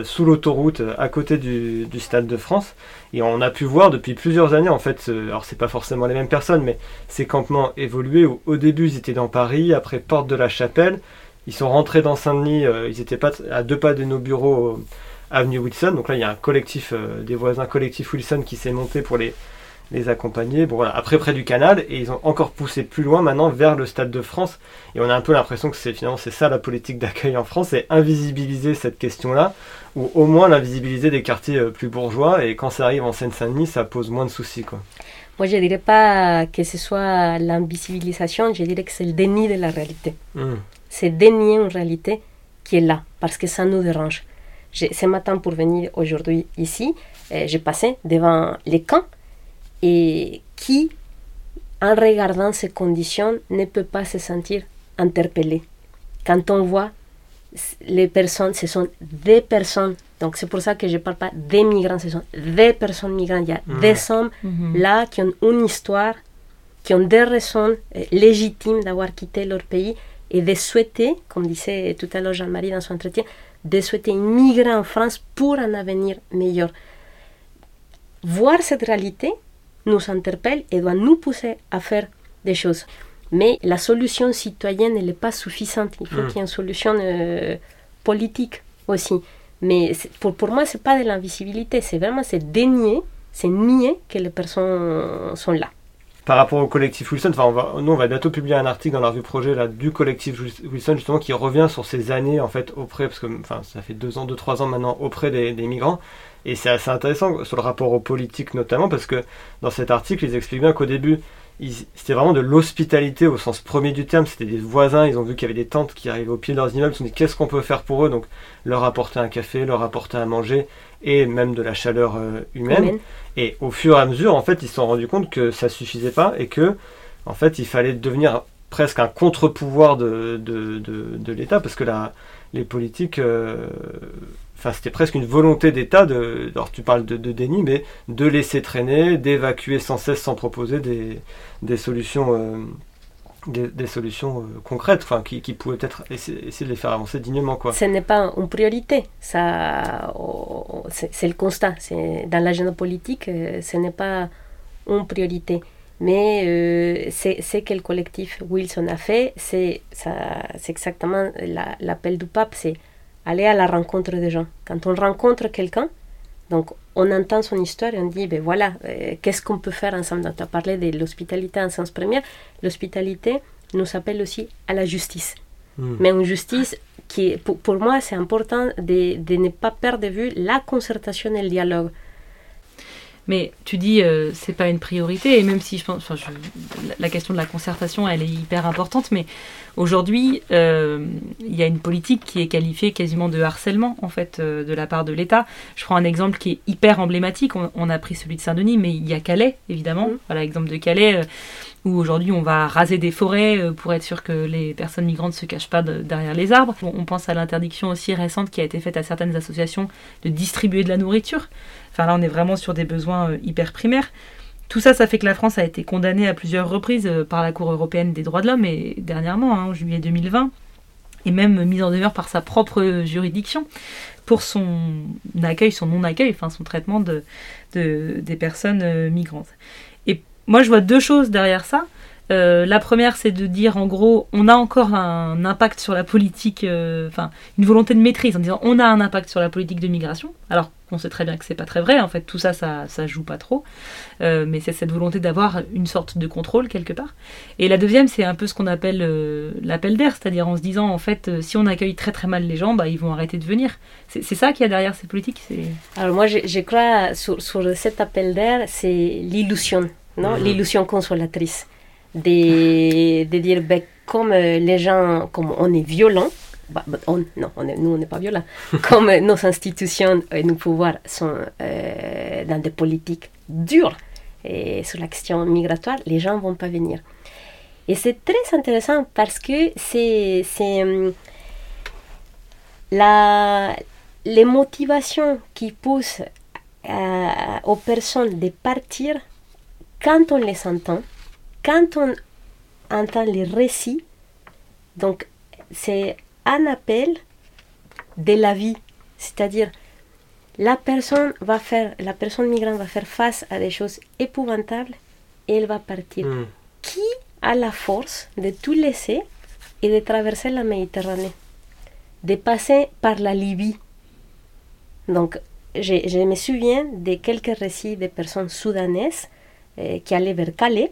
sous l'autoroute, euh, à côté du, du Stade de France. Et on a pu voir depuis plusieurs années, en fait, alors c'est pas forcément les mêmes personnes, mais ces campements évolués où au début ils étaient dans Paris, après Porte de la Chapelle, ils sont rentrés dans Saint-Denis, euh, ils étaient pas à deux pas de nos bureaux, euh, avenue Wilson. Donc là, il y a un collectif, euh, des voisins collectif Wilson qui s'est monté pour les, les accompagner. Bon voilà, après près du canal, et ils ont encore poussé plus loin maintenant vers le Stade de France. Et on a un peu l'impression que c'est finalement c'est ça la politique d'accueil en France, c'est invisibiliser cette question-là, ou au moins l'invisibiliser des quartiers euh, plus bourgeois. Et quand ça arrive en Seine-Saint-Denis, ça pose moins de soucis quoi. Moi, je ne dirais pas que ce soit l'invisibilisation, je dirais que c'est le déni de la réalité. Hmm. C'est dénier une réalité qui est là, parce que ça nous dérange. Ce matin, pour venir aujourd'hui ici, euh, j'ai passé devant les camps et qui, en regardant ces conditions, ne peut pas se sentir interpellé. Quand on voit les personnes, ce sont des personnes. Donc c'est pour ça que je ne parle pas des migrants, ce sont des personnes migrantes. Il y a Mhm. des hommes là qui ont une histoire, qui ont des raisons euh, légitimes d'avoir quitté leur pays et de souhaiter, comme disait tout à l'heure Jean-Marie dans son entretien, de souhaiter migrer en France pour un avenir meilleur. Voir cette réalité nous interpelle et doit nous pousser à faire des choses. Mais la solution citoyenne, elle n'est pas suffisante. Il faut Mm. qu'il y ait une solution euh, politique aussi. Mais pour, pour moi, c'est pas de l'invisibilité, c'est vraiment c'est dénier, c'est nier que les personnes sont là. Par rapport au collectif Wilson, enfin, on va, nous on va bientôt publier un article dans la revue projet là, du collectif Wilson justement qui revient sur ces années en fait auprès, parce que enfin, ça fait deux ans, deux, trois ans maintenant auprès des, des migrants. Et c'est assez intéressant sur le rapport aux politiques notamment parce que dans cet article ils expliquent bien qu'au début c'était vraiment de l'hospitalité au sens premier du terme, c'était des voisins, ils ont vu qu'il y avait des tentes qui arrivaient au pied de leurs immeubles, ils se sont dit qu'est-ce qu'on peut faire pour eux, donc leur apporter un café, leur apporter à manger et même de la chaleur euh, humaine. Et au fur et à mesure, en fait, ils se sont rendus compte que ça suffisait pas et que, en fait, il fallait devenir presque un contre-pouvoir de, de, de, de l'État parce que la, les politiques, euh, enfin, c'était presque une volonté d'État de, alors tu parles de, déni, mais de laisser traîner, d'évacuer sans cesse, sans proposer des, des solutions. euh, des, solutions euh, concrètes enfin, qui, pouvaient peut-être essayer, de les faire avancer dignement quoi. Ce n'est pas une priorité. Ça, c'est le constat. Dans l'agenda politique, euh, ce n'est pas une priorité. Mais euh, c'est ce que le collectif Wilson a fait. C'est exactement la- l'appel du pape, c'est aller à la rencontre des gens. Quand on rencontre quelqu'un, donc on entend son histoire et on dit, ben voilà, euh, qu'est-ce qu'on peut faire ensemble? Donc, Tu as parlé de l'hospitalité en sens premier. L'hospitalité nous appelle aussi à la justice Hmm. mais une justice qui, pour moi, c'est important de, de ne pas perdre de vue la concertation et le dialogue. Mais tu dis euh, c'est pas une priorité et même si je pense, enfin, je- la- question de la concertation elle est hyper importante, mais aujourd'hui euh, il y a une politique qui est qualifiée quasiment de harcèlement en fait euh, de la part de l'État. Je prends un exemple qui est hyper emblématique. On, on a pris celui de Saint-Denis, mais il y a Calais évidemment. Mhm. Voilà l'exemple de Calais. euh, où aujourd'hui on va raser des forêts pour être sûr que les personnes migrantes ne se cachent pas de- derrière les arbres. On pense à l'interdiction aussi récente qui a été faite à certaines associations de distribuer de la nourriture. Enfin là on est vraiment sur des besoins euh, hyper primaires. Tout ça, ça fait que la France a été condamnée à plusieurs reprises euh, par la Cour européenne des droits de l'homme et dernièrement, hein, en juillet 2020, et même mise en demeure par sa propre juridiction pour son accueil, son non-accueil, enfin son traitement de, de- des personnes euh, migrantes. Et moi, je vois deux choses derrière ça. La première, c'est de dire en gros, on a encore un impact sur la politique, enfin une volonté de maîtrise en disant on a un impact sur la politique de migration, alors qu'on sait très bien que c'est pas très vrai. En fait, tout ça, ça, ça joue pas trop. Euh, mais c'est cette volonté d'avoir une sorte de contrôle quelque part. Et la deuxième, c'est un peu ce qu'on appelle euh, l'appel d'air, c'est-à-dire en se disant en fait, euh, si on accueille très très mal les gens, bah, ils vont arrêter de venir. C'est ça qu'il y a derrière ces politiques. Alors moi, je, je crois sur, sur cet appel d'air, c'est l'illusion, non? Mhm. L'illusion consolatrice. De, de dire, ben, comme les gens, comme on est violent, bah, bah, on- non, nous on n'est pas violents, comme euh, nos institutions et nos pouvoirs sont euh, dans des politiques dures et sur la question migratoire, les gens ne vont pas venir. Et c'est très intéressant parce que c'est c'est, hum, la, les motivations qui poussent euh, aux personnes de partir quand on les entend, quand on entend les récits. Donc, c'est un appel de la vie, c'est-à-dire la personne va faire, la personne migrante va faire face à des choses épouvantables et elle va partir. Hmm. Qui a la force de tout laisser et de traverser la Méditerranée, de passer par la Libye Donc, je, je me souviens de quelques récits de personnes soudanaises euh, qui allaient vers Calais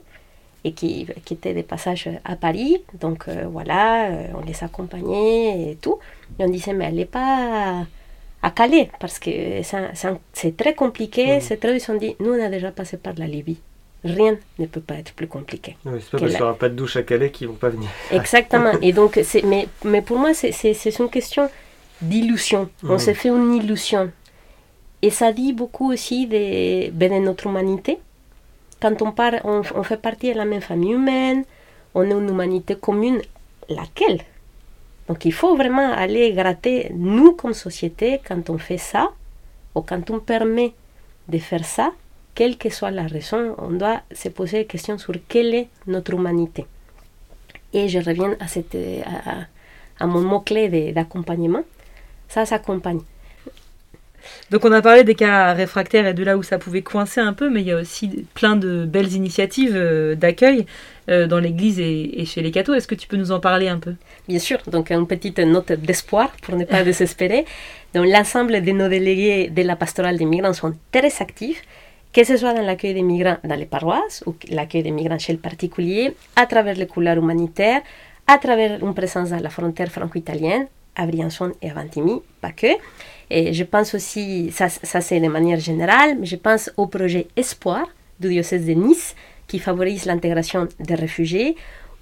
et qui, qui étaient de passage à Paris. Donc, euh, voilà, euh, on les accompagnait et tout. Et on disait, mais allez pas à Calais parce que c'est très compliqué. Mhm. C'est très... Ils se sont dit, nous, on a déjà passé par la Libye. Rien ne peut pas être plus compliqué. Oui, c'est pas parce qu'il n'y aura pas de douche à Calais qu'ils vont pas venir. Exactement. Et donc, mais, mais pour moi, c'est, une question d'illusion. On Mhm. se fait une illusion. Et ça dit beaucoup aussi de, ben, de notre humanité. Quand on, part, on, fait partie de la même famille humaine, on est une humanité commune. Laquelle? Donc, il faut vraiment aller gratter, nous, comme société, quand on fait ça, ou quand on permet de faire ça, quelle que soit la raison, on doit se poser la question sur quelle est notre humanité. Et je reviens à, mon mot-clé d'accompagnement. Ça s'accompagne. Donc on a parlé des cas réfractaires et de là où ça pouvait coincer un peu, mais il y a aussi plein de belles initiatives euh, d'accueil euh, dans l'Église et, et chez les cathos. Est-ce que tu peux nous en parler un peu? Bien sûr, donc une petite note d'espoir pour ne pas désespérer. Donc l'ensemble de nos délégués de la pastorale des migrants sont très actifs, que ce soit dans l'accueil des migrants dans les paroisses ou l'accueil des migrants chez le particulier, à travers les couleurs humanitaires, à travers une présence à la frontière franco-italienne, à Briançon et à Ventimille, pas que. Et je pense aussi, ça, c'est de manière générale, mais je pense au projet Espoir du diocèse de Nice qui favorise l'intégration des réfugiés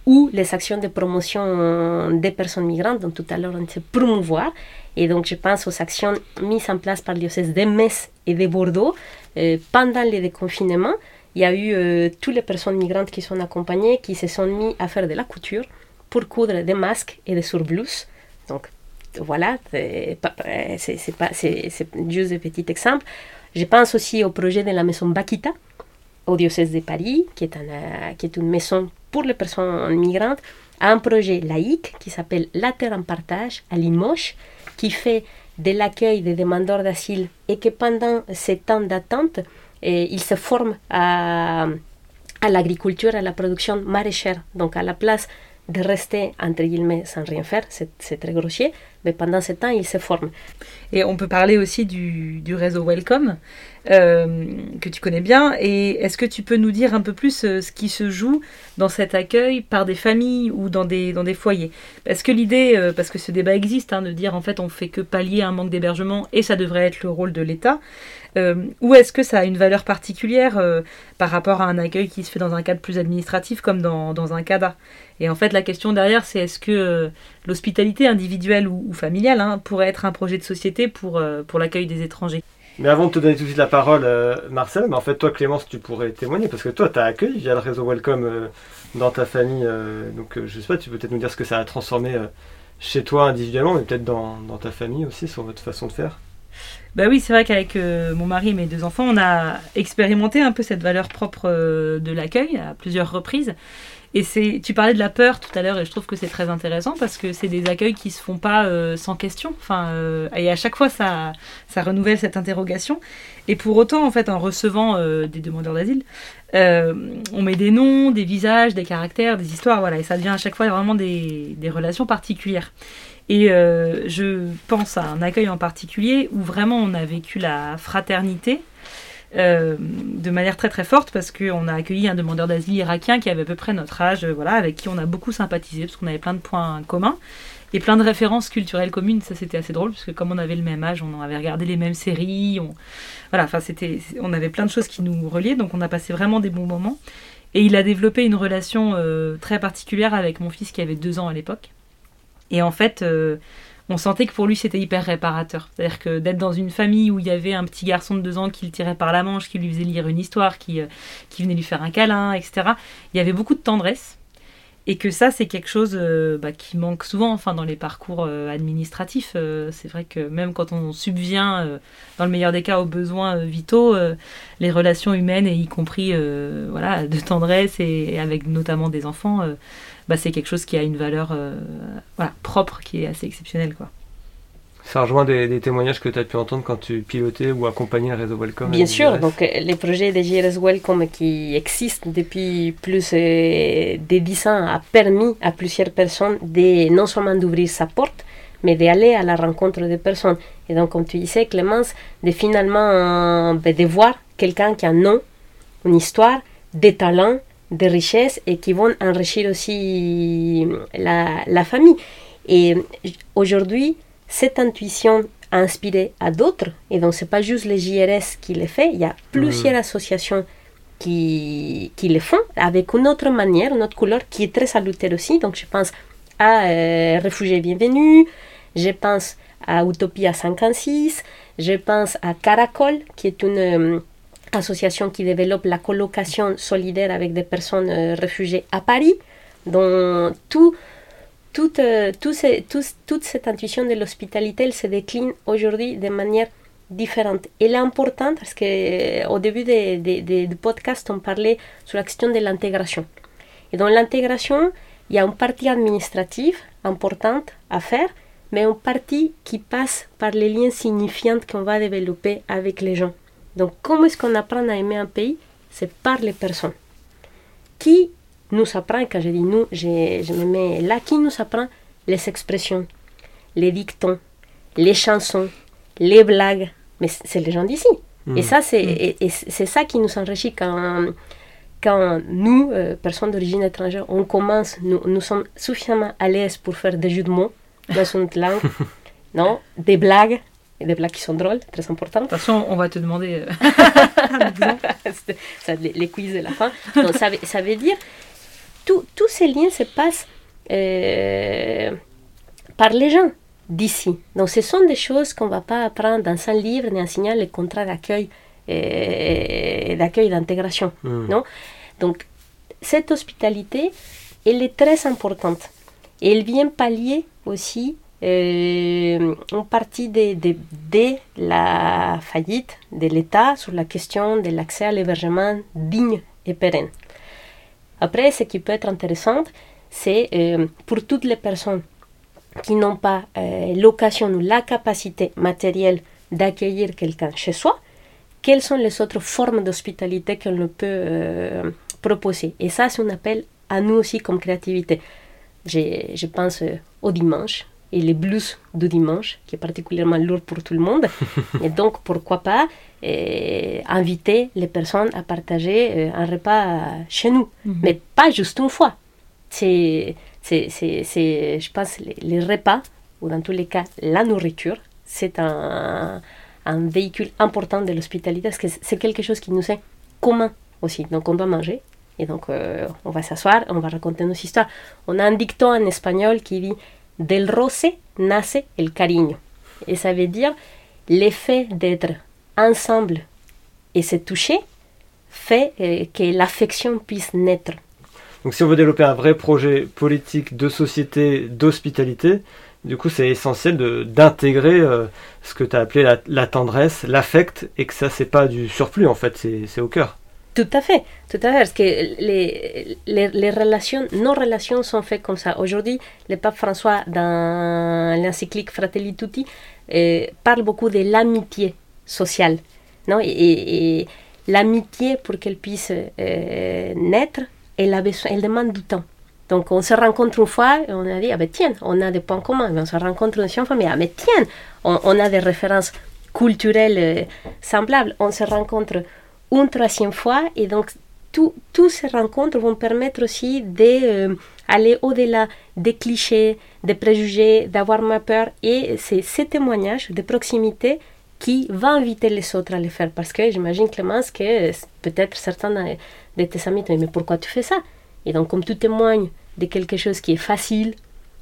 ou les actions de promotion des personnes migrantes dont tout à l'heure on s'est promouvoir. Et donc je pense aux actions mises en place par le diocèse de Metz et de Bordeaux euh, pendant le déconfinement. Il y a eu euh, toutes les personnes migrantes qui sont accompagnées qui se sont mis à faire de la couture pour coudre des masques et des surblouses. Donc voilà, c'est pas- c'est c'est juste des petits exemples. Je pense aussi au projet de la maison Bakita au diocèse de Paris, qui est, un, euh, qui est une maison pour les personnes migrantes, à un projet laïque qui s'appelle La Terre en Partage à Limoges, qui fait de l'accueil des demandeurs d'asile et que pendant ces temps d'attente, eh, ils se forment à, à l'agriculture, à la production maraîchère. Donc à la place de rester, entre guillemets, sans rien faire, c'est très grossier, mais pendant ce temps, ils se forment. Et on peut parler aussi du, du réseau Welcome, que tu connais bien. Et est-ce que tu peux nous dire un peu plus euh, ce qui se joue dans cet accueil par des familles ou dans des, dans des foyers? Parce que l'idée, euh, parce que ce débat existe, hein, de dire en fait on fait que pallier un manque d'hébergement et ça devrait être le rôle de l'État. Euh, ou est-ce que ça a une valeur particulière euh, par rapport à un accueil qui se fait dans un cadre plus administratif comme dans, dans un CADA? Et en fait, la question derrière, c'est est-ce que euh, l'hospitalité individuelle ou, familiale hein, pourrait être un projet de société pour, euh, pour l'accueil des étrangers? Mais avant de te donner tout de suite la parole, euh, Marcel, mais en fait, toi, Clémence, tu pourrais témoigner parce que toi, tu as accueilli via le réseau Welcome euh, dans ta famille. euh, donc, je sais pas, tu peux peut-être nous dire ce que ça a transformé chez toi individuellement, mais peut-être dans, dans ta famille aussi, sur votre façon de faire. Bah oui, c'est vrai qu'avec mon mari et mes deux enfants, on a expérimenté un peu cette valeur propre de l'accueil à plusieurs reprises. Et c'est, tu parlais de la peur tout à l'heure, et je trouve que c'est très intéressant parce que c'est des accueils qui se font pas euh, sans question. Enfin, euh, et à chaque fois, ça, ça renouvelle cette interrogation. Et pour autant, en fait, en recevant euh, des demandeurs d'asile, on met des noms, des visages, des caractères, des histoires, voilà, et ça devient à chaque fois vraiment des, relations particulières. Et je pense à un accueil en particulier où vraiment on a vécu la fraternité euh, de manière très très forte parce qu'on a accueilli un demandeur d'asile irakien qui avait à peu près notre âge, euh, voilà, avec qui on a beaucoup sympathisé parce qu'on avait plein de points communs et plein de références culturelles communes. Ça c'était assez drôle parce que comme on avait le même âge, on avait regardé les mêmes séries, on, voilà, enfin c'était, on avait plein de choses qui nous reliaient, donc on a passé vraiment des bons moments. Et il a développé une relation euh, très particulière avec mon fils qui avait deux ans à l'époque. Et en fait, on sentait que pour lui c'était hyper réparateur. C'est-à-dire que d'être dans une famille où il y avait un petit garçon de deux ans qui le tirait par la manche, qui lui faisait lire une histoire, qui, euh, qui venait lui faire un câlin, etc. Il y avait beaucoup de tendresse. Et que ça, c'est quelque chose euh, bah, qui manque souvent enfin, dans les parcours euh, administratifs. C'est vrai que même quand on subvient, dans le meilleur des cas, aux besoins vitaux, les relations humaines, et y compris voilà, de tendresse, et, avec notamment des enfants, bah, c'est quelque chose qui a une valeur euh, voilà, propre, qui est assez exceptionnelle. Quoi. Ça rejoint des, des témoignages que tu as pu entendre quand tu pilotais ou accompagnais le réseau Welcome. Bien sûr, donc euh, les projets de JRS Welcome qui existent depuis plus euh, de 10 ans a permis à plusieurs personnes de non seulement d'ouvrir sa porte, mais d'aller à la rencontre des personnes. Et donc, comme tu disais, Clémence, de finalement ben, de voir quelqu'un qui a un nom, une histoire, des talents, des richesses et qui vont enrichir aussi la, la famille. Et aujourd'hui, cette intuition a inspiré à d'autres, et donc c'est pas juste les JRS qui le fait, il y a plusieurs associations qui, qui le font avec une autre manière, une autre couleur qui est très salutaire aussi. Donc je pense à euh, Réfugiés Bienvenus, je pense à Utopia 56, je pense à Caracol, qui est une association qui développe la colocation solidaire avec des personnes euh, réfugiées à Paris, dont euh, toute cette intuition de l'hospitalité se décline aujourd'hui de manière différente. Elle est importante parce qu'au début des des- des- du podcast, on parlait sur la question de l'intégration. Et dans l'intégration, il y a une partie administrative importante à faire, mais en partie qui passe par les liens signifiants qu'on va développer avec les gens. Donc, comment est-ce qu'on apprend à aimer un pays? C'est par les personnes. Qui nous apprend, quand je dis nous, je, je me mets là, qui nous apprend les expressions, les dictons, les chansons, les blagues? Mais c'est les gens d'ici. Et ça, c'est et- et c'est ça qui nous enrichit quand, quand nous, euh, personnes d'origine étrangère, on commence, nous, nous sommes suffisamment à l'aise pour faire des jeux de mots dans une langue, non, des blagues, des blagues qui sont drôles, très importantes. De toute façon, on va te demander euh. C'était- ça, les, les quiz de la fin. Donc, ça, veut, ça veut dire, tout- tous ces liens se passent euh, par les gens d'ici. Donc, ce sont des choses qu'on ne va pas apprendre dans un livre ni enseigner les contrats d'accueil et d'accueil d'intégration. Hmm. Non? Donc, cette hospitalité, elle est très importante. Et elle vient pallier aussi euh, une partie de, la faillite de l'État sur la question de l'accès à l'hébergement digne et pérenne. Après, ce qui peut être intéressant, c'est euh, pour toutes les personnes qui n'ont pas euh, l'occasion ou la capacité matérielle d'accueillir quelqu'un chez soi, quelles sont les autres formes d'hospitalité qu'on peut euh, proposer? Et ça, c'est un appel à nous aussi comme créativité. Je, je pense euh, au dimanche et les blues du dimanche, qui est particulièrement lourd pour tout le monde. et donc, pourquoi pas euh, inviter les personnes à partager euh, un repas chez nous, mais pas juste une fois. C'est, c'est, c'est, c'est, je pense, les, les repas, ou dans tous les cas, la nourriture, c'est un, un véhicule important de l'hospitalité parce que c'est quelque chose qui nous est commun aussi. Donc on doit manger et donc euh, on va s'asseoir, on va raconter nos histoires. On a un dicton en espagnol qui dit Del roce nace el cariño. Et ça veut dire l'effet d'être ensemble et se toucher fait euh, que l'affection puisse naître. Donc si on veut développer un vrai projet politique de société, d'hospitalité, du coup c'est essentiel d'intégrer euh, ce que tu as appelé la, tendresse, l'affect, et que ça c'est pas du surplus en fait, c'est au cœur. Tout à fait, tout à fait, parce que les, relations, nos relations sont faites comme ça. Aujourd'hui, le pape François, dans l'encyclique Fratelli Tutti, euh, parle beaucoup de l'amitié sociale. Non? Et, l'amitié, pour qu'elle puisse euh, naître, elle, a besoin, elle demande du temps. Donc, on se rencontre une fois on a dit, ah ben tiens, on a des points communs. On se rencontre une fois, mais ah mais tiens, on, on a des références culturelles euh, semblables. On se rencontre une troisième fois et donc tout- toutes ces rencontres vont permettre aussi d'aller au-delà des clichés, des préjugés, d'avoir moins peur et c'est ces témoignages de proximité qui va inviter les autres à le faire. Parce que j'imagine Clémence que euh, peut-être certains de tes amis te disent mais pourquoi tu fais ça? Et donc comme tu témoignes de quelque chose qui est facile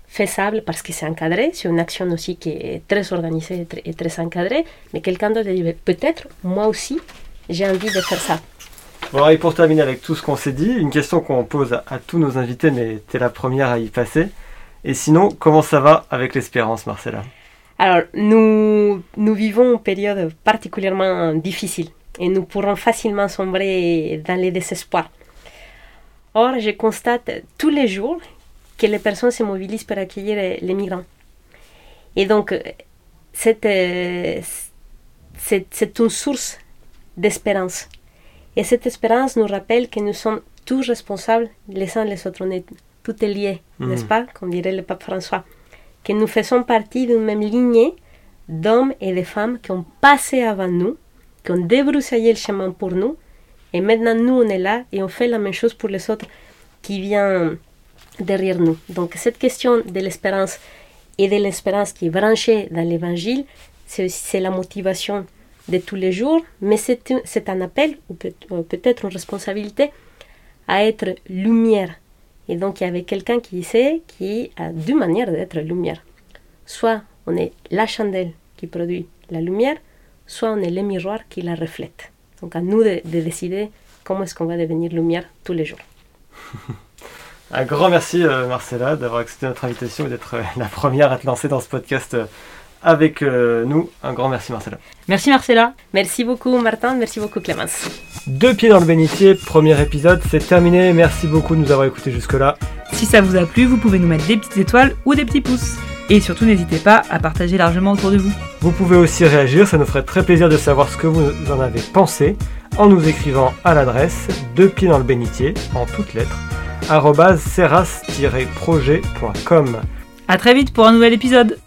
faisable parce que c'est encadré, c'est une action aussi qui est très organisée et très, encadrée, mais quelqu'un d'autre dit peut-être moi aussi j'ai envie de faire ça. Bon, et pour terminer avec tout ce qu'on s'est dit, une question qu'on pose à, à tous nos invités, mais tu es la première à y passer. Et sinon, comment ça va avec l'espérance, Marcella? Alors, nous, nous vivons une période particulièrement difficile et nous pourrons facilement sombrer dans les désespoirs. Or, je constate tous les jours que les personnes se mobilisent pour accueillir euh, les migrants. Et donc, euh, c'est, euh, c'est, c'est une source d'espérance. Et cette espérance nous rappelle que nous sommes tous responsables les uns les autres. On est, tout est lié, Mhm. n'est-ce pas, comme dirait le pape François que nous faisons partie d'une même lignée d'hommes et de femmes qui ont passé avant nous, qui ont débroussaillé le chemin pour nous, et maintenant nous on est là et on fait la même chose pour les autres qui viennent derrière nous. Donc cette question de l'espérance et de l'espérance qui est branchée dans l'évangile, c'est la motivation de tous les jours, mais c'est un, appel, ou euh, peut-être une responsabilité, à être lumière. Et donc, il y avait quelqu'un qui disait qui a deux manières d'être lumière. Soit on est la chandelle qui produit la lumière, soit on est le miroir qui la reflète. Donc, à nous de, de décider comment est-ce qu'on va devenir lumière tous les jours. Un grand merci, euh, Marcella, d'avoir accepté notre invitation et d'être euh, la première à te lancer dans ce podcast avec euh, nous. Un grand merci, Marcella. Merci Marcella. Merci beaucoup, Martin. Merci beaucoup, Clémence. Deux pieds dans le bénitier, premier épisode, c'est terminé. Merci beaucoup de nous avoir écoutés jusque-là. Si ça vous a plu, vous pouvez nous mettre des petites étoiles ou des petits pouces. Et surtout, n'hésitez pas à partager largement autour de vous. Vous pouvez aussi réagir, ça nous ferait très plaisir de savoir ce que vous en avez pensé en nous écrivant à l'adresse deux pieds dans le bénitier en toutes lettres serras-projet.com. À très vite pour un nouvel épisode.